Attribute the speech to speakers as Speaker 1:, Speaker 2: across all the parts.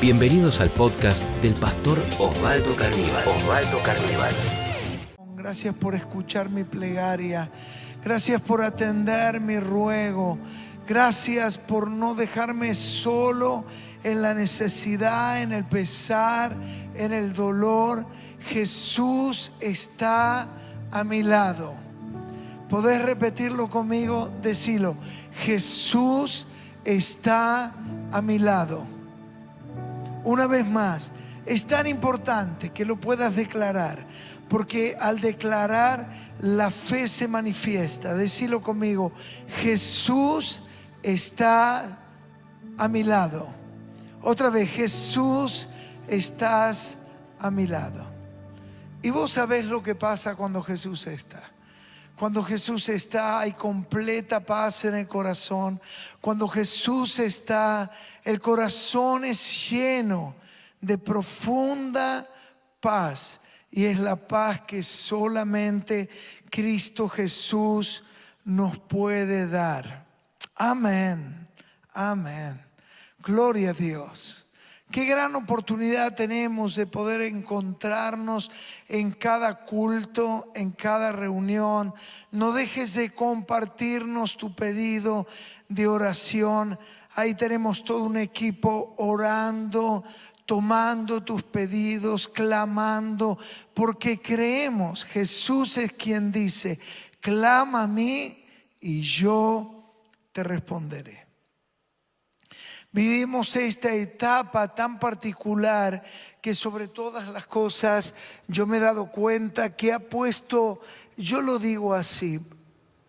Speaker 1: Bienvenidos al podcast del pastor Osvaldo Carnival. Osvaldo Carnival.
Speaker 2: Gracias por escuchar mi plegaria. Gracias por atender mi ruego. Gracias por no dejarme solo en la necesidad, en el pesar, en el dolor. Jesús está a mi lado. ¿Podés repetirlo conmigo? Decilo. Jesús está a mi lado. Una vez más, es tan importante que lo puedas declarar, porque al declarar la fe se manifiesta. Decilo conmigo, Jesús está a mi lado. Otra vez, Jesús estás a mi lado. Y vos sabés lo que pasa cuando Jesús está. Cuando Jesús está, hay completa paz en el corazón. Cuando Jesús está, el corazón es lleno de profunda paz. Y es la paz que solamente Cristo Jesús nos puede dar. Amén. Amén. Gloria a Dios. Qué gran oportunidad tenemos de poder encontrarnos en cada culto, en cada reunión. No dejes de compartirnos tu pedido de oración. Ahí tenemos todo un equipo orando, tomando tus pedidos, clamando, porque creemos, Jesús es quien dice, clama a mí y yo te responderé. Vivimos esta etapa tan particular que sobre todas las cosas yo me he dado cuenta que ha puesto, yo lo digo así,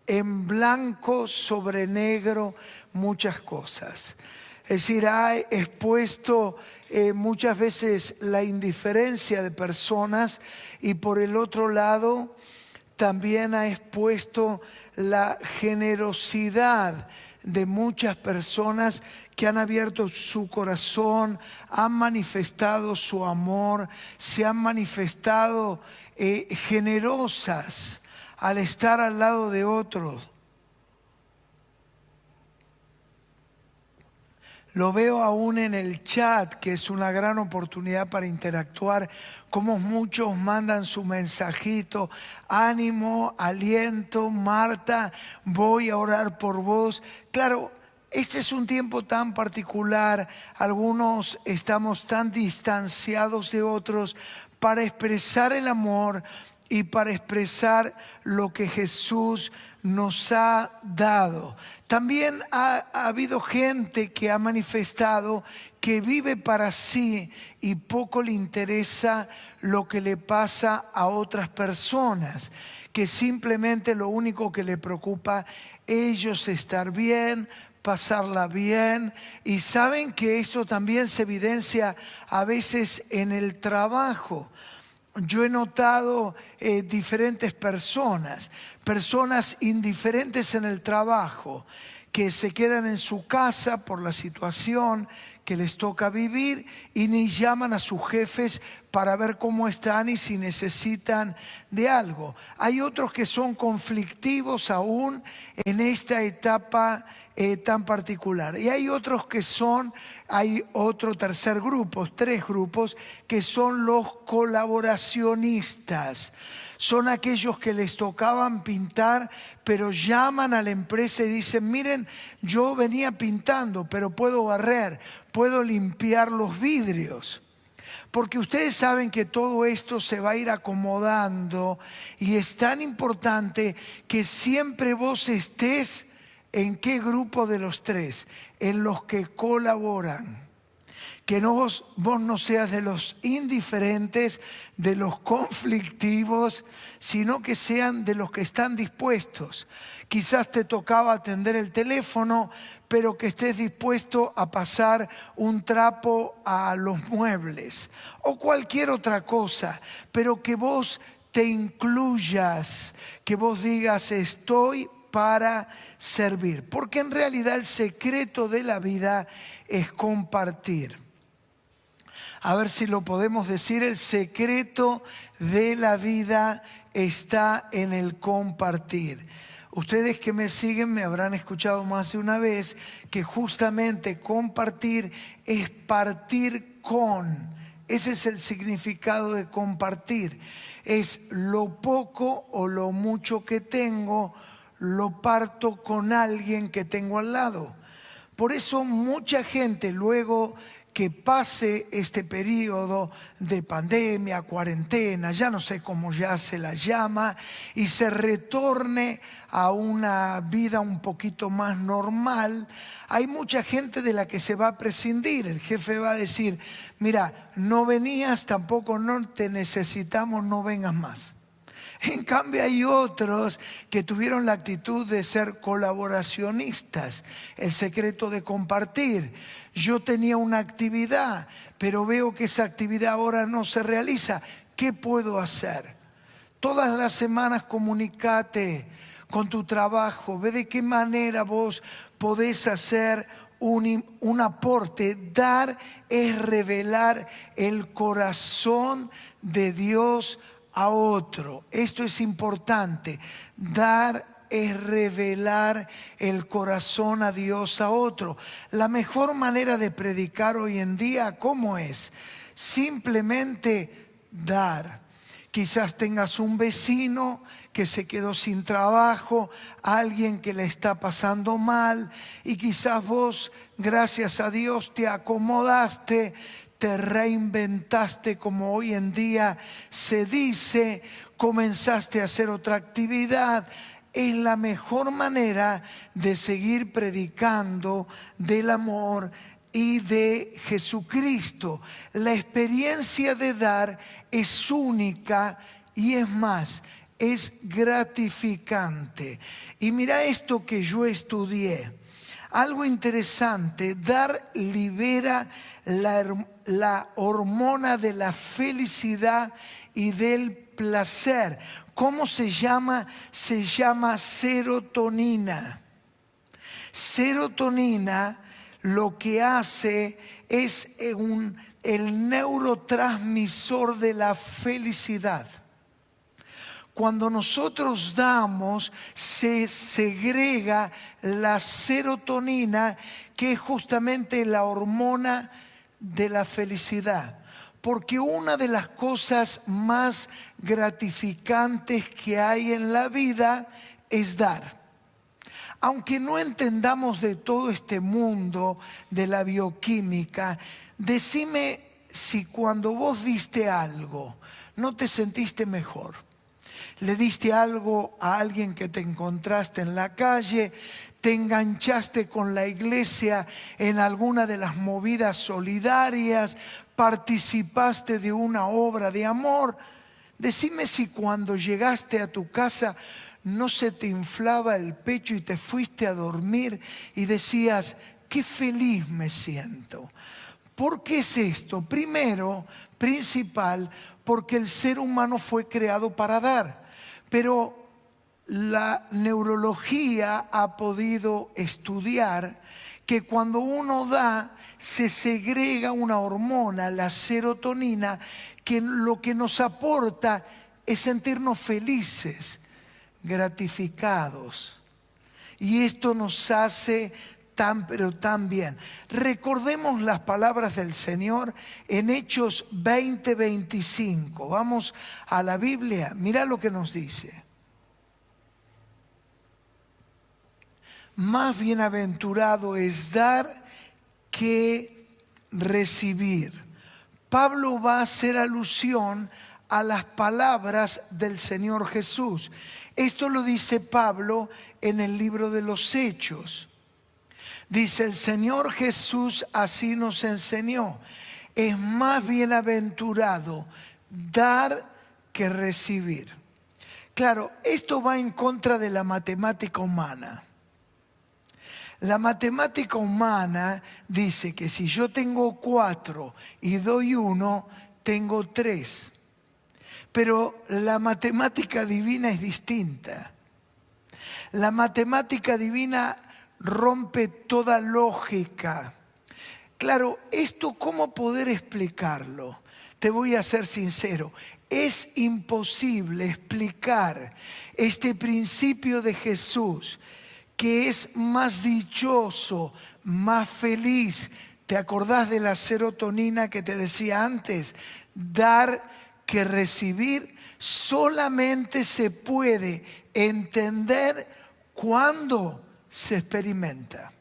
Speaker 2: en blanco sobre negro muchas cosas. Es decir, ha expuesto eh, muchas veces la indiferencia de personas y por el otro lado también ha expuesto la generosidad de muchas personas que han abierto su corazón, han manifestado su amor, se han manifestado eh, generosas al estar al lado de otros. Lo veo aún en el chat, que es una gran oportunidad para interactuar, como muchos mandan su mensajito, ánimo, aliento, Marta, voy a orar por vos. Claro, este es un tiempo tan particular, algunos estamos tan distanciados de otros para expresar el amor y para expresar lo que Jesús nos ha dado. También ha, habido gente que ha manifestado que vive para sí y poco le interesa lo que le pasa a otras personas, que simplemente lo único que le preocupa ellos estar bien, pasarla bien y saben que esto también se evidencia a veces en el trabajo yo he notado eh, diferentes personas, personas indiferentes en el trabajo, que se quedan en su casa por la situación que les toca vivir y ni llaman a sus jefes para ver cómo están y si necesitan de algo. Hay otros que son conflictivos aún en esta etapa eh, tan particular. Y hay otros que son, hay otro tercer grupo, tres grupos, que son los colaboracionistas son aquellos que les tocaban pintar, pero llaman a la empresa y dicen, miren, yo venía pintando, pero puedo barrer, puedo limpiar los vidrios. Porque ustedes saben que todo esto se va a ir acomodando y es tan importante que siempre vos estés en qué grupo de los tres, en los que colaboran que no vos, no seas de los indiferentes, de los conflictivos, sino que sean de los que están dispuestos. Quizás te tocaba atender el teléfono, pero que estés dispuesto a pasar un trapo a los muebles o cualquier otra cosa, pero que vos te incluyas, que vos digas estoy para servir, porque en realidad el secreto de la vida es compartir a ver si lo podemos decir, el secreto de la vida está en el compartir. Ustedes que me siguen me habrán escuchado más de una vez que justamente compartir es partir con. Ese es el significado de compartir. Es lo poco o lo mucho que tengo, lo parto con alguien que tengo al lado. Por eso mucha gente luego que pase este periodo de pandemia, cuarentena, ya no sé cómo ya se la llama, y se retorne a una vida un poquito más normal, hay mucha gente de la que se va a prescindir. El jefe va a decir, mira, no venías, tampoco no te necesitamos, no vengas más. En cambio hay otros que tuvieron la actitud de ser colaboracionistas, el secreto de compartir. Yo tenía una actividad, pero veo que esa actividad ahora no se realiza. ¿Qué puedo hacer? Todas las semanas comunicate con tu trabajo, ve de qué manera vos podés hacer un, un, aporte. Dar es revelar el corazón de Dios a otro. Esto es importante. Dar es revelar el corazón a Dios a otro. La mejor manera de predicar hoy en día, ¿cómo es? Simplemente dar. Quizás tengas un vecino que se quedó sin trabajo, alguien que le está pasando mal y quizás vos, gracias a Dios, te acomodaste, te reinventaste como hoy en día se dice, comenzaste a hacer otra actividad. Es la mejor manera de seguir predicando del amor y de Jesucristo. La experiencia de dar es única y es más, es gratificante. Y mira esto que yo estudié. Algo interesante, dar libera la, hormona de la felicidad y del placer. ¿Cómo se llama? Se llama serotonina. Serotonina lo que hace es el neurotransmisor de la felicidad. Cuando nosotros damos, se segrega la serotonina, que es justamente la hormona de la felicidad. Porque una de las cosas más gratificantes que hay en la vida es dar. Aunque no entendamos de todo este mundo de la bioquímica, decime si cuando vos diste algo, no te sentiste mejor le diste algo a alguien que te encontraste en la calle, te enganchaste con la iglesia en alguna de las movidas solidarias, participaste de una obra de amor. Decime si cuando llegaste a tu casa no se te inflaba el pecho y te fuiste a dormir y decías, qué feliz me siento. ¿Por qué es esto? Primero, principal, porque el ser humano fue creado para dar. Pero la neurología ha podido estudiar que cuando uno da, se segrega una hormona, la serotonina, que lo que nos aporta es sentirnos felices, gratificados. Y esto nos hace tan, pero tan bien. Recordemos las palabras del Señor en Hechos 20:25. Vamos a la Biblia, mira lo que nos dice. Más bienaventurado es dar que recibir. Pablo va a hacer alusión a las palabras del Señor Jesús. Esto lo dice Pablo en el libro de los Hechos. Dice el Señor Jesús así nos enseñó. Es más bienaventurado dar que recibir. Claro, esto va en contra de la matemática humana. La matemática humana dice que si yo tengo cuatro y doy uno, tengo tres. Pero la matemática divina es distinta. La matemática divina rompe toda lógica. Claro, esto cómo poder explicarlo. Te voy a ser sincero, es imposible explicar este principio de Jesús que es más dichoso, más feliz. ¿Te acordás de la serotonina que te decía antes? Dar que recibir solamente se puede entender cuando se experimenta.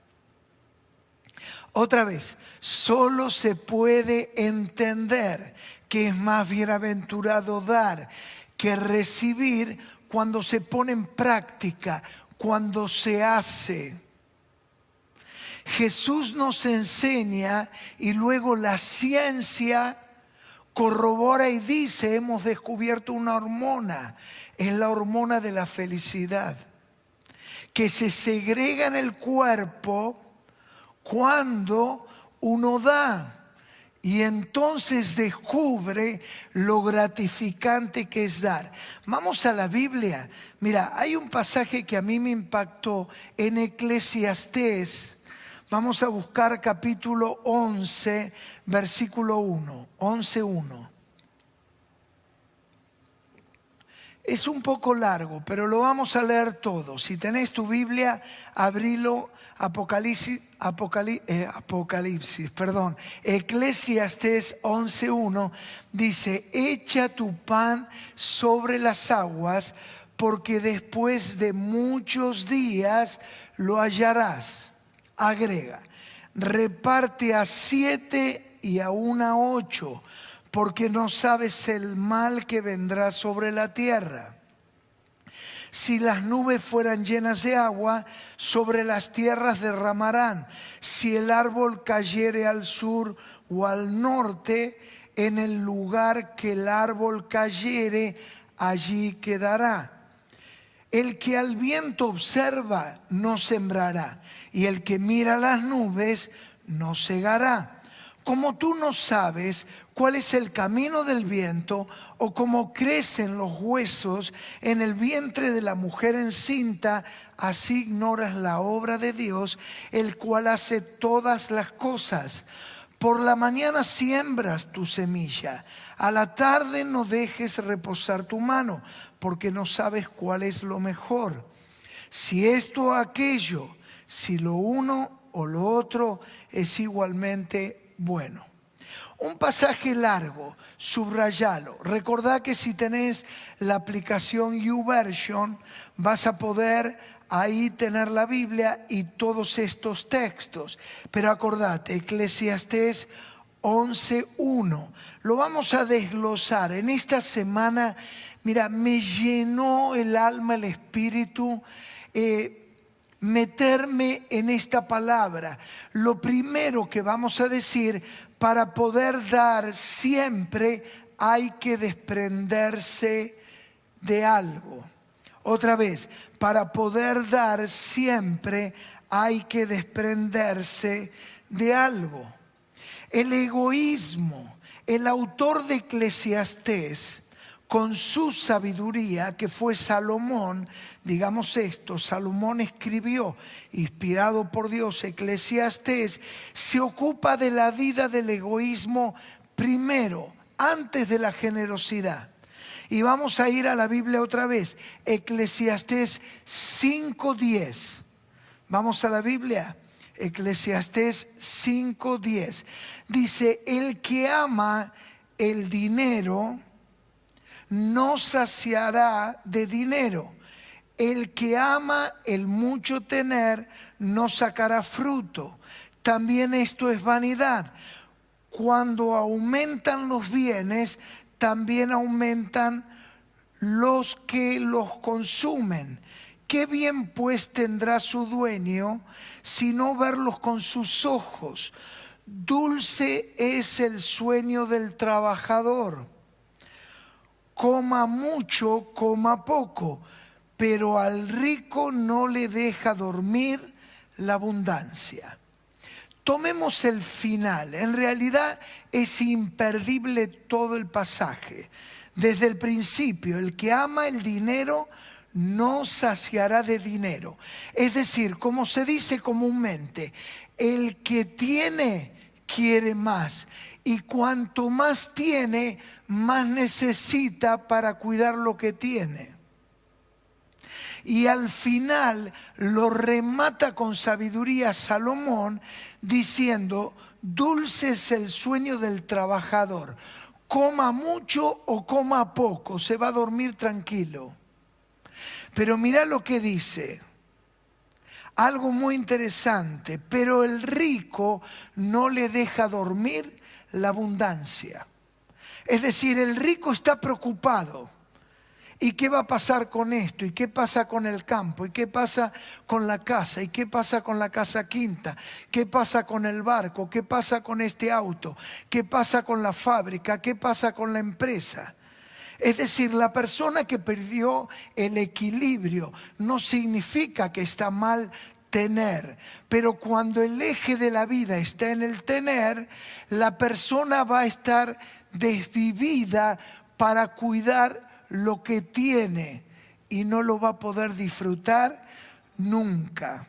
Speaker 2: Otra vez, solo se puede entender que es más bienaventurado dar que recibir cuando se pone en práctica, cuando se hace. Jesús nos enseña y luego la ciencia corrobora y dice, hemos descubierto una hormona, es la hormona de la felicidad, que se segrega en el cuerpo cuando uno da. Y entonces descubre lo gratificante que es dar. Vamos a la Biblia. Mira, hay un pasaje que a mí me impactó en Eclesiastés. Vamos a buscar capítulo 11, versículo 1, 11.1. Es un poco largo, pero lo vamos a leer todo. Si tenés tu Biblia, abrilo Apocalipsis, eh, Apocalipsis, perdón, Eclesiastes 11.1 dice, echa tu pan sobre las aguas, porque después de muchos días lo hallarás. Agrega, reparte a siete y a una ocho, porque no sabes el mal que vendrá sobre la tierra si las nubes fueran llenas de agua, sobre las tierras derramarán. Si el árbol cayere al sur o al norte, en el lugar que el árbol cayere, allí quedará. El que al viento observa no sembrará, y el que mira las nubes no cegará como tú no sabes cuál es el camino del viento o cómo crecen los huesos en el vientre de la mujer encinta, así ignoras la obra de Dios, el cual hace todas las cosas. Por la mañana siembras tu semilla, a la tarde no dejes reposar tu mano, porque no sabes cuál es lo mejor. Si esto o aquello, si lo uno o lo otro es igualmente bueno. Un pasaje largo, subrayalo. Recordá que si tenés la aplicación YouVersion, vas a poder ahí tener la Biblia y todos estos textos. Pero acordate, Eclesiastés 11.1. Lo vamos a desglosar. En esta semana, mira, me llenó el alma, el espíritu. Eh, meterme en esta palabra. Lo primero que vamos a decir, para poder dar siempre hay que desprenderse de algo. Otra vez, para poder dar siempre hay que desprenderse de algo. El egoísmo, el autor de Eclesiastés, con su sabiduría, que fue Salomón, digamos esto, Salomón escribió, inspirado por Dios, Eclesiastés, se ocupa de la vida del egoísmo primero, antes de la generosidad. Y vamos a ir a la Biblia otra vez, Eclesiastés 5.10. Vamos a la Biblia, Eclesiastés 5.10. Dice, el que ama el dinero, no saciará de dinero. El que ama el mucho tener no sacará fruto. También esto es vanidad. Cuando aumentan los bienes, también aumentan los que los consumen. ¿Qué bien pues tendrá su dueño si no verlos con sus ojos? Dulce es el sueño del trabajador coma mucho, coma poco, pero al rico no le deja dormir la abundancia. Tomemos el final, en realidad es imperdible todo el pasaje. Desde el principio, el que ama el dinero no saciará de dinero. Es decir, como se dice comúnmente, el que tiene quiere más. Y cuanto más tiene, más necesita para cuidar lo que tiene. Y al final lo remata con sabiduría Salomón diciendo, dulce es el sueño del trabajador. Coma mucho o coma poco, se va a dormir tranquilo. Pero mira lo que dice algo muy interesante, pero el rico no le deja dormir la abundancia. Es decir, el rico está preocupado. ¿Y qué va a pasar con esto? ¿Y qué pasa con el campo? ¿Y qué pasa con la casa? ¿Y qué pasa con la casa quinta? ¿Qué pasa con el barco? ¿Qué pasa con este auto? ¿Qué pasa con la fábrica? ¿Qué pasa con la empresa? Es decir, la persona que perdió el equilibrio no significa que está mal tener, pero cuando el eje de la vida está en el tener, la persona va a estar desvivida para cuidar lo que tiene y no lo va a poder disfrutar nunca.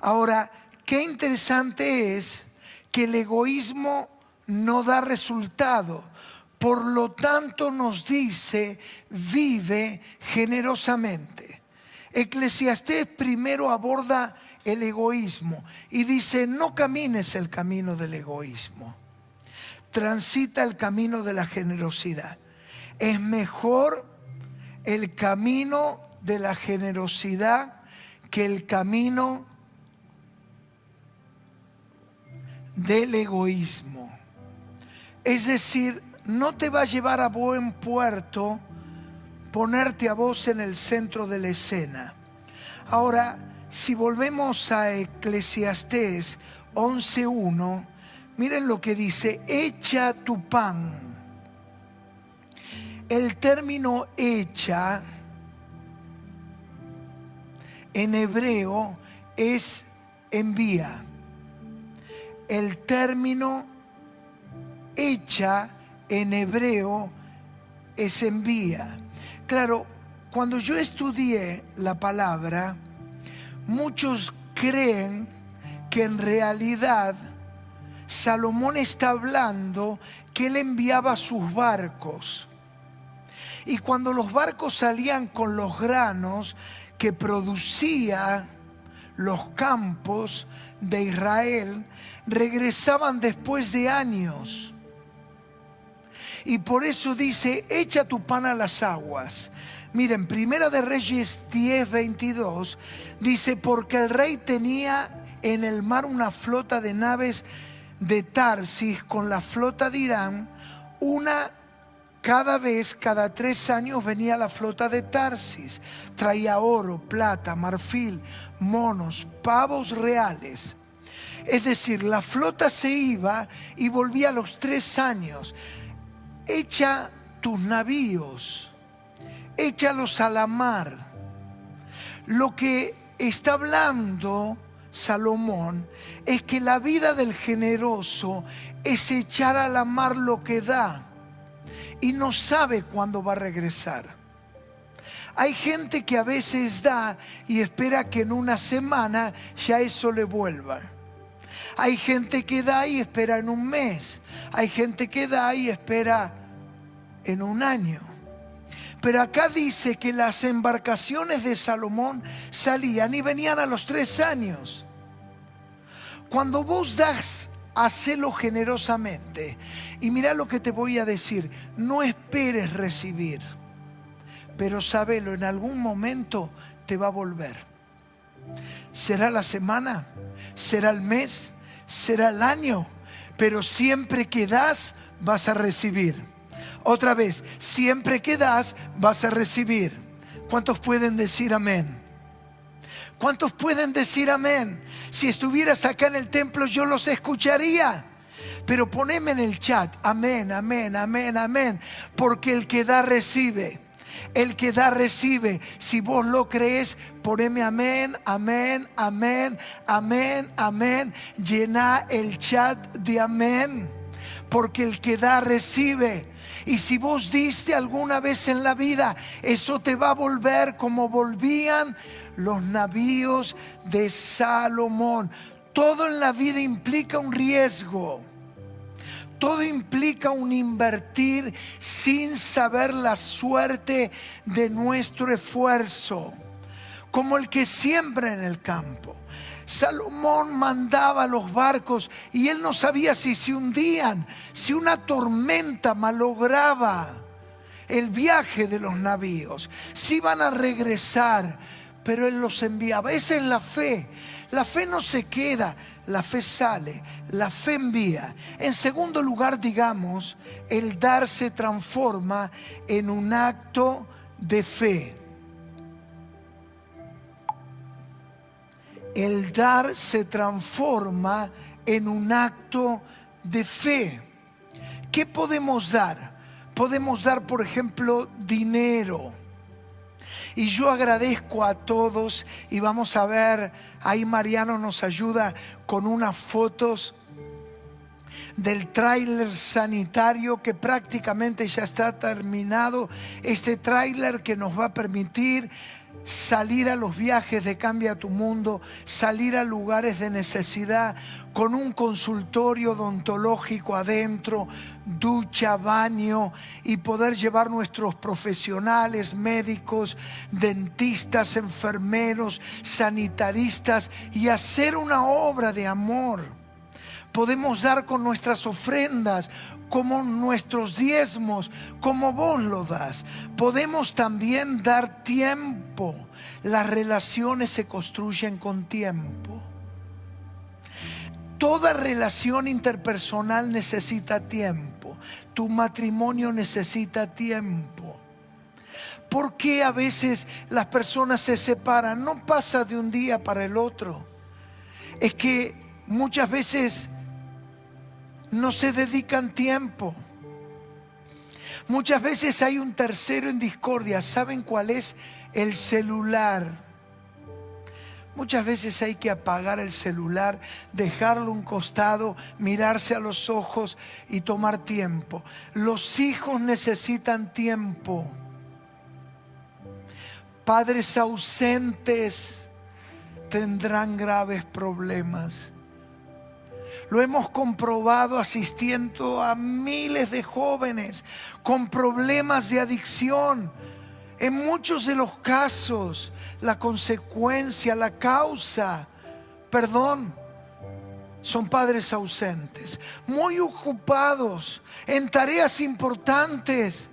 Speaker 2: Ahora, qué interesante es que el egoísmo no da resultado por lo tanto nos dice, vive generosamente. Eclesiastés primero aborda el egoísmo y dice, no camines el camino del egoísmo, transita el camino de la generosidad. Es mejor el camino de la generosidad que el camino del egoísmo. Es decir, no te va a llevar a buen puerto ponerte a vos en el centro de la escena. Ahora, si volvemos a Eclesiastés 11.1, miren lo que dice, echa tu pan. El término echa en hebreo es envía. El término echa en hebreo es envía. Claro, cuando yo estudié la palabra, muchos creen que en realidad Salomón está hablando que él enviaba sus barcos. Y cuando los barcos salían con los granos que producía los campos de Israel, regresaban después de años. Y por eso dice, echa tu pan a las aguas. Miren, Primera de Reyes 10, 22 dice, porque el rey tenía en el mar una flota de naves de Tarsis con la flota de Irán, una cada vez, cada tres años venía la flota de Tarsis, traía oro, plata, marfil, monos, pavos reales. Es decir, la flota se iba y volvía a los tres años echa tus navíos, échalos a la mar. Lo que está hablando Salomón es que la vida del generoso es echar a la mar lo que da y no sabe cuándo va a regresar. Hay gente que a veces da y espera que en una semana ya eso le vuelva. Hay gente que da y espera en un mes. Hay gente que da y espera en un año. Pero acá dice que las embarcaciones de Salomón salían y venían a los tres años. Cuando vos das, hacelo generosamente. Y mira lo que te voy a decir, no esperes recibir, pero sabelo, en algún momento te va a volver. Será la semana, será el mes, será el año, pero siempre que das vas a recibir. Otra vez, siempre que das vas a recibir. ¿Cuántos pueden decir amén? ¿Cuántos pueden decir amén? Si estuvieras acá en el templo yo los escucharía. Pero poneme en el chat, amén, amén, amén, amén. Porque el que da recibe. El que da recibe. Si vos lo crees, poneme amén, amén, amén, amén, amén. Llena el chat de amén. Porque el que da recibe. Y si vos diste alguna vez en la vida, eso te va a volver como volvían los navíos de Salomón. Todo en la vida implica un riesgo. Todo implica un invertir sin saber la suerte de nuestro esfuerzo, como el que siembra en el campo. Salomón mandaba los barcos y él no sabía si se hundían, si una tormenta malograba el viaje de los navíos, si iban a regresar, pero él los enviaba. Esa es la fe. La fe no se queda, la fe sale, la fe envía. En segundo lugar, digamos, el dar se transforma en un acto de fe. El dar se transforma en un acto de fe. ¿Qué podemos dar? Podemos dar, por ejemplo, dinero y yo agradezco a todos y vamos a ver, ahí Mariano nos ayuda con unas fotos del tráiler sanitario que prácticamente ya está terminado. Este tráiler que nos va a permitir salir a los viajes de Cambia tu Mundo, salir a lugares de necesidad con un consultorio odontológico adentro, ducha, baño y poder llevar nuestros profesionales, médicos, dentistas, enfermeros, sanitaristas y hacer una obra de amor. Podemos dar con nuestras ofrendas, como nuestros diezmos, como vos lo das. Podemos también dar tiempo. Las relaciones se construyen con tiempo. Toda relación interpersonal necesita tiempo. Tu matrimonio necesita tiempo. ¿Por qué a veces las personas se separan? No pasa de un día para el otro. Es que muchas veces no se dedican tiempo. Muchas veces hay un tercero en discordia. ¿Saben cuál es? El celular. Muchas veces hay que apagar el celular, dejarlo un costado, mirarse a los ojos y tomar tiempo. Los hijos necesitan tiempo. Padres ausentes tendrán graves problemas. Lo hemos comprobado asistiendo a miles de jóvenes con problemas de adicción. En muchos de los casos, la consecuencia, la causa, perdón, son padres ausentes, muy ocupados en tareas importantes.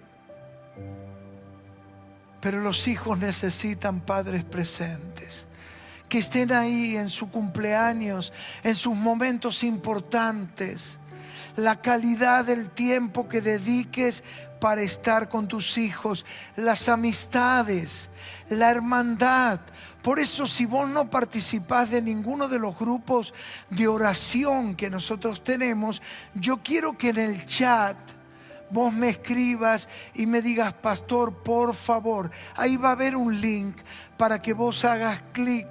Speaker 2: Pero los hijos necesitan padres presentes que estén ahí en su cumpleaños, en sus momentos importantes. La calidad del tiempo que dediques para estar con tus hijos, las amistades, la hermandad. Por eso si vos no participás de ninguno de los grupos de oración que nosotros tenemos, yo quiero que en el chat vos me escribas y me digas, pastor, por favor, ahí va a haber un link para que vos hagas clic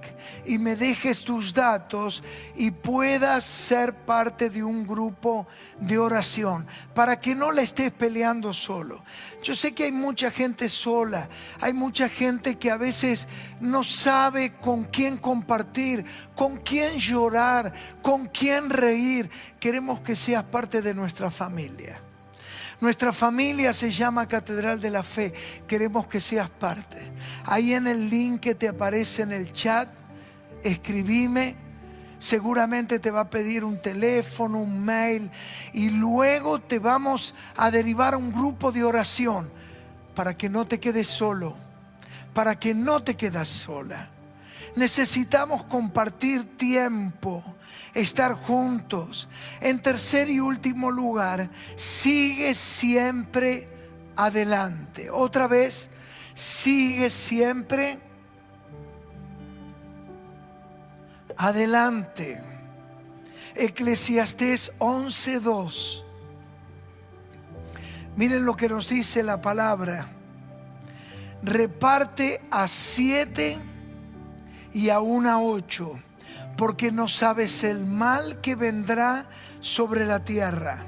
Speaker 2: y me dejes tus datos y puedas ser parte de un grupo de oración, para que no la estés peleando solo. Yo sé que hay mucha gente sola, hay mucha gente que a veces no sabe con quién compartir, con quién llorar, con quién reír. Queremos que seas parte de nuestra familia. Nuestra familia se llama Catedral de la Fe. Queremos que seas parte. Ahí en el link que te aparece en el chat, escribime. Seguramente te va a pedir un teléfono, un mail y luego te vamos a derivar a un grupo de oración para que no te quedes solo, para que no te quedas sola. Necesitamos compartir tiempo estar juntos. En tercer y último lugar, sigue siempre adelante. Otra vez, sigue siempre adelante. Eclesiastés 11:2. Miren lo que nos dice la palabra. Reparte a siete y a una ocho porque no sabes el mal que vendrá sobre la tierra.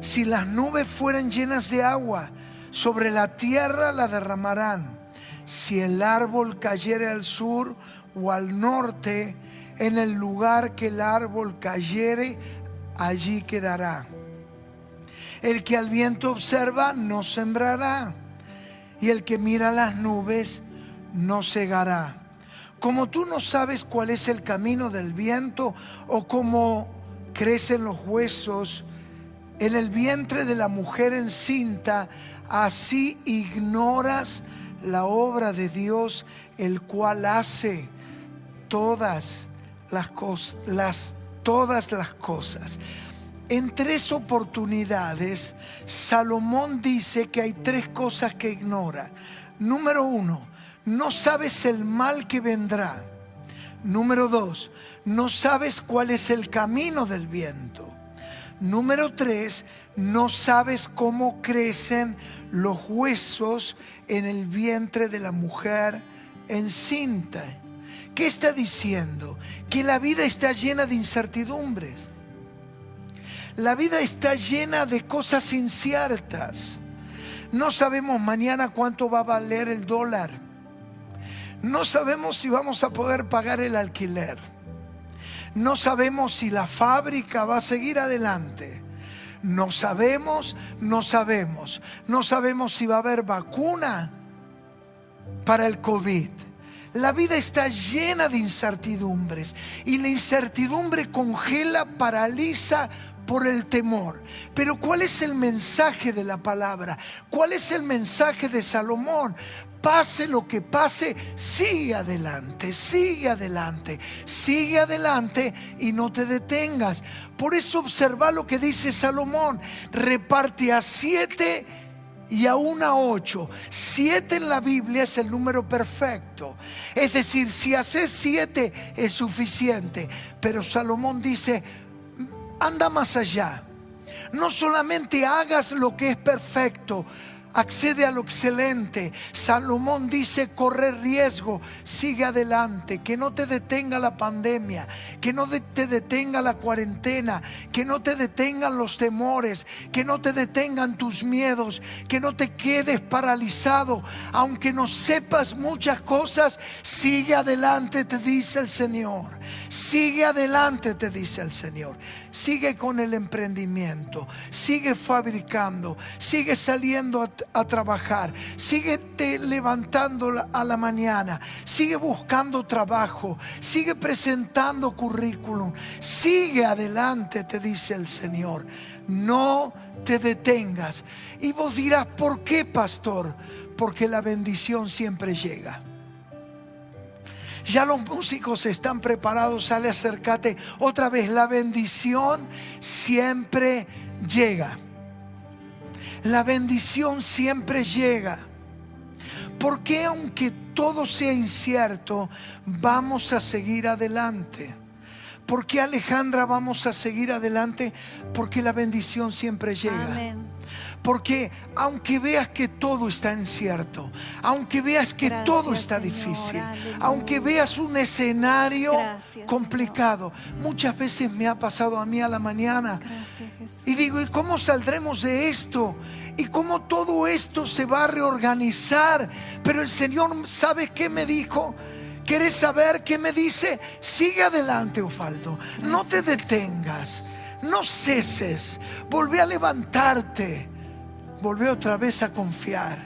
Speaker 2: Si las nubes fueran llenas de agua, sobre la tierra la derramarán. Si el árbol cayere al sur o al norte, en el lugar que el árbol cayere, allí quedará. El que al viento observa no sembrará. Y el que mira las nubes no cegará. Como tú no sabes cuál es el camino del viento o cómo crecen los huesos en el vientre de la mujer encinta, así ignoras la obra de Dios, el cual hace todas las, cosas, todas las cosas. En tres oportunidades, Salomón dice que hay tres cosas que ignora. Número uno, no sabes el mal que vendrá. Número dos, no sabes cuál es el camino del viento. Número tres, no sabes cómo crecen los huesos en el vientre de la mujer encinta. ¿Qué está diciendo? Que la vida está llena de incertidumbres. La vida está llena de cosas inciertas. No sabemos mañana cuánto va a valer el dólar. No sabemos si vamos a poder pagar el alquiler. No sabemos si la fábrica va a seguir adelante. No sabemos, no sabemos. No sabemos si va a haber vacuna para el COVID. La vida está llena de incertidumbres y la incertidumbre congela, paraliza por el temor. Pero ¿cuál es el mensaje de la palabra? ¿Cuál es el mensaje de Salomón? Pase lo que pase, sigue adelante, sigue adelante, sigue adelante y no te detengas. Por eso observa lo que dice Salomón, reparte a siete y a ocho. Siete en la Biblia es el número perfecto. Es decir, si haces siete es suficiente. Pero Salomón dice, anda más allá. No solamente hagas lo que es perfecto, accede a lo excelente. Salomón dice, corre riesgo, sigue adelante, que no te detenga la pandemia, que no te detenga la cuarentena, que no te detengan los temores, que no te detengan tus miedos, que no te quedes paralizado, aunque no sepas muchas cosas, sigue adelante, te dice el Señor. Sigue adelante, te dice el Señor. Sigue con el emprendimiento, sigue fabricando, sigue saliendo a trabajar, sigue te levantando a la mañana, sigue buscando trabajo, sigue presentando currículum, sigue adelante, te dice el Señor. No te detengas. Y vos dirás, ¿por qué, pastor? Porque la bendición siempre llega. Ya los músicos están preparados, sale, acércate. Otra vez, la bendición siempre llega la bendición siempre llega. Porque aunque todo sea incierto, vamos a seguir adelante? Porque Alejandra vamos a seguir adelante? Porque la bendición siempre llega. Porque aunque veas que todo está incierto, aunque veas que todo está difícil, aunque veas un escenario complicado, muchas veces me ha pasado a mí a la mañana y digo, ¿y cómo saldremos de esto? y cómo todo esto se va a reorganizar. Pero el Señor sabe qué me dijo. ¿Quieres saber qué me dice? Sigue adelante, Osvaldo. No te detengas. No ceses. Volvé a levantarte. Volvé otra vez a confiar.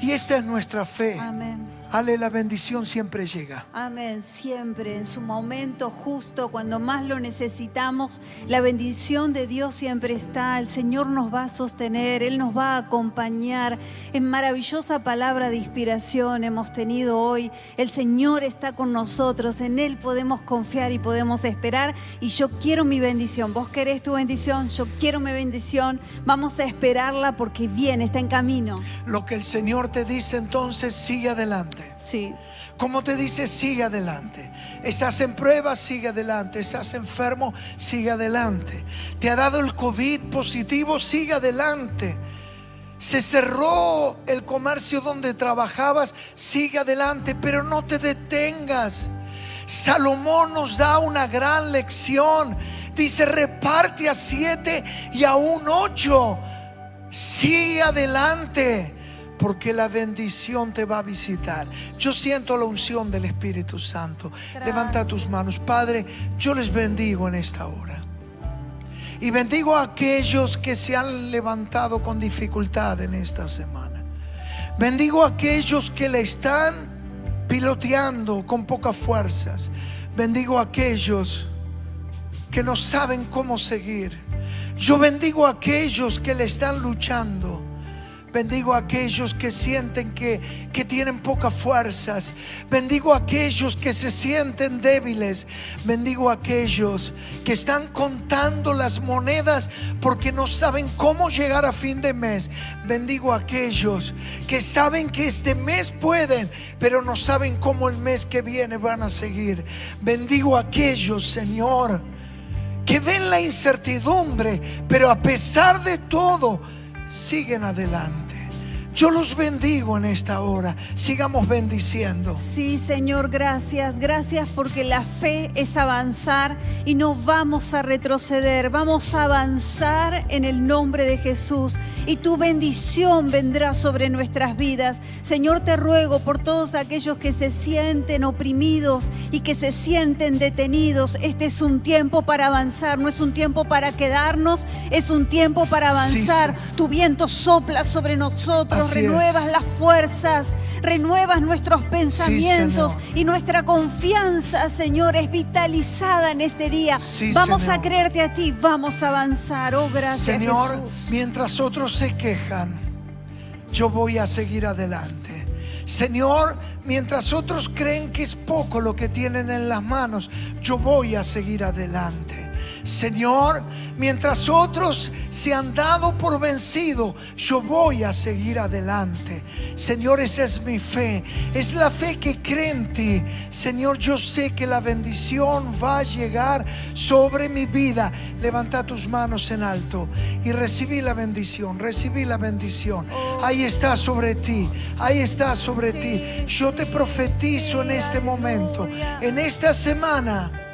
Speaker 2: Y esta es nuestra fe. Amén. Ale, la bendición siempre llega.
Speaker 3: Amén, siempre, en su momento justo, cuando más lo necesitamos, la bendición de Dios siempre está. El Señor nos va a sostener, Él nos va a acompañar. En maravillosa palabra de inspiración hemos tenido hoy. El Señor está con nosotros, en Él podemos confiar y podemos esperar. Y yo quiero mi bendición. Vos querés tu bendición, yo quiero mi bendición. Vamos a esperarla porque viene, está en camino.
Speaker 2: Lo que el Señor te dice entonces, sigue adelante.
Speaker 3: Sí.
Speaker 2: Como te dice, sigue adelante. Estás en prueba, sigue adelante. Estás enfermo, sigue adelante. Te ha dado el COVID positivo, sigue adelante. Se cerró el comercio donde trabajabas, sigue adelante, pero no te detengas. Salomón nos da una gran lección. Dice, reparte a siete y a un ocho. Sigue adelante porque la bendición te va a visitar. Yo siento la unción del Espíritu Santo. Levanta tus manos. Padre, yo les bendigo en esta hora. Y bendigo a aquellos que se han levantado con dificultad en esta semana. Bendigo a aquellos que le están piloteando con pocas fuerzas. Bendigo a aquellos que no saben cómo seguir. Yo bendigo a aquellos que le están luchando. Bendigo a aquellos que sienten que, que, tienen pocas fuerzas. Bendigo a aquellos que se sienten débiles. Bendigo a aquellos que están contando las monedas porque no saben cómo llegar a fin de mes. Bendigo a aquellos que saben que este mes pueden, pero no saben cómo el mes que viene van a seguir. Bendigo a aquellos, Señor, que ven la incertidumbre, pero a pesar de todo, siguen adelante. Yo los bendigo en esta hora. Sigamos bendiciendo.
Speaker 3: Sí, Señor, gracias. Gracias porque la fe es avanzar y no vamos a retroceder. Vamos a avanzar en el nombre de Jesús y tu bendición vendrá sobre nuestras vidas. Señor, te ruego por todos aquellos que se sienten oprimidos y que se sienten detenidos. Este es un tiempo para avanzar, no es un tiempo para quedarnos, es un tiempo para avanzar.
Speaker 2: Sí,
Speaker 3: tu viento sopla sobre nosotros
Speaker 2: Así
Speaker 3: renuevas
Speaker 2: es.
Speaker 3: las fuerzas, renuevas nuestros pensamientos y nuestra confianza, Señor, es vitalizada en este día.
Speaker 2: Sí,
Speaker 3: vamos
Speaker 2: Señor.
Speaker 3: a creerte a ti, vamos a avanzar. Oh, gracias,
Speaker 2: Señor,
Speaker 3: Jesús.
Speaker 2: mientras otros se quejan, yo voy a seguir adelante. Señor, mientras otros creen que es poco lo que tienen en las manos, yo voy a seguir adelante. Señor, mientras otros se han dado por vencido, yo voy a seguir adelante. Señor, esa es mi fe. Es la fe que cree en ti. Señor, yo sé que la bendición va a llegar sobre mi vida. Levanta tus manos en alto y recibí la bendición. Recibí la bendición. Ahí está sobre ti. Ahí está sobre ti. Yo te profetizo en este momento. En esta semana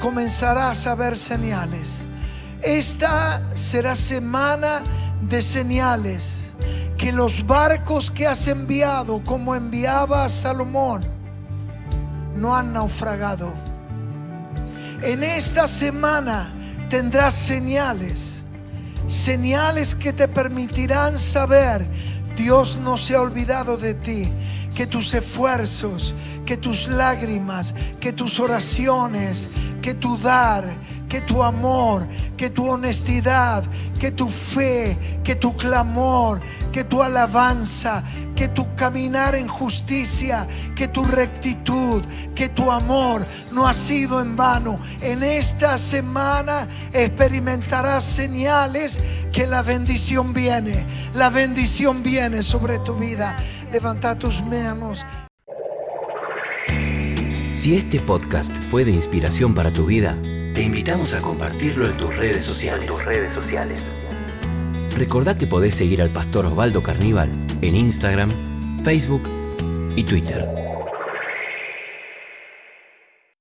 Speaker 2: comenzarás a ver señales. Esta será semana de señales. Que los barcos que has enviado, como enviaba a Salomón, no han naufragado. En esta semana tendrás señales. Señales que te permitirán saber, Dios no se ha olvidado de ti, que tus esfuerzos, que tus lágrimas, que tus oraciones, que tu dar, que tu amor, que tu honestidad, que tu fe, que tu clamor, que tu alabanza, que tu caminar en justicia, que tu rectitud, que tu amor no ha sido en vano. En esta semana experimentarás señales que la bendición viene. La bendición viene sobre tu vida. Levanta tus manos.
Speaker 1: Si este podcast fue de inspiración para tu vida, te invitamos a compartirlo en tus redes sociales.
Speaker 4: redes sociales.
Speaker 1: Recordá que podés seguir al pastor Osvaldo Carníbal en Instagram, Facebook y Twitter.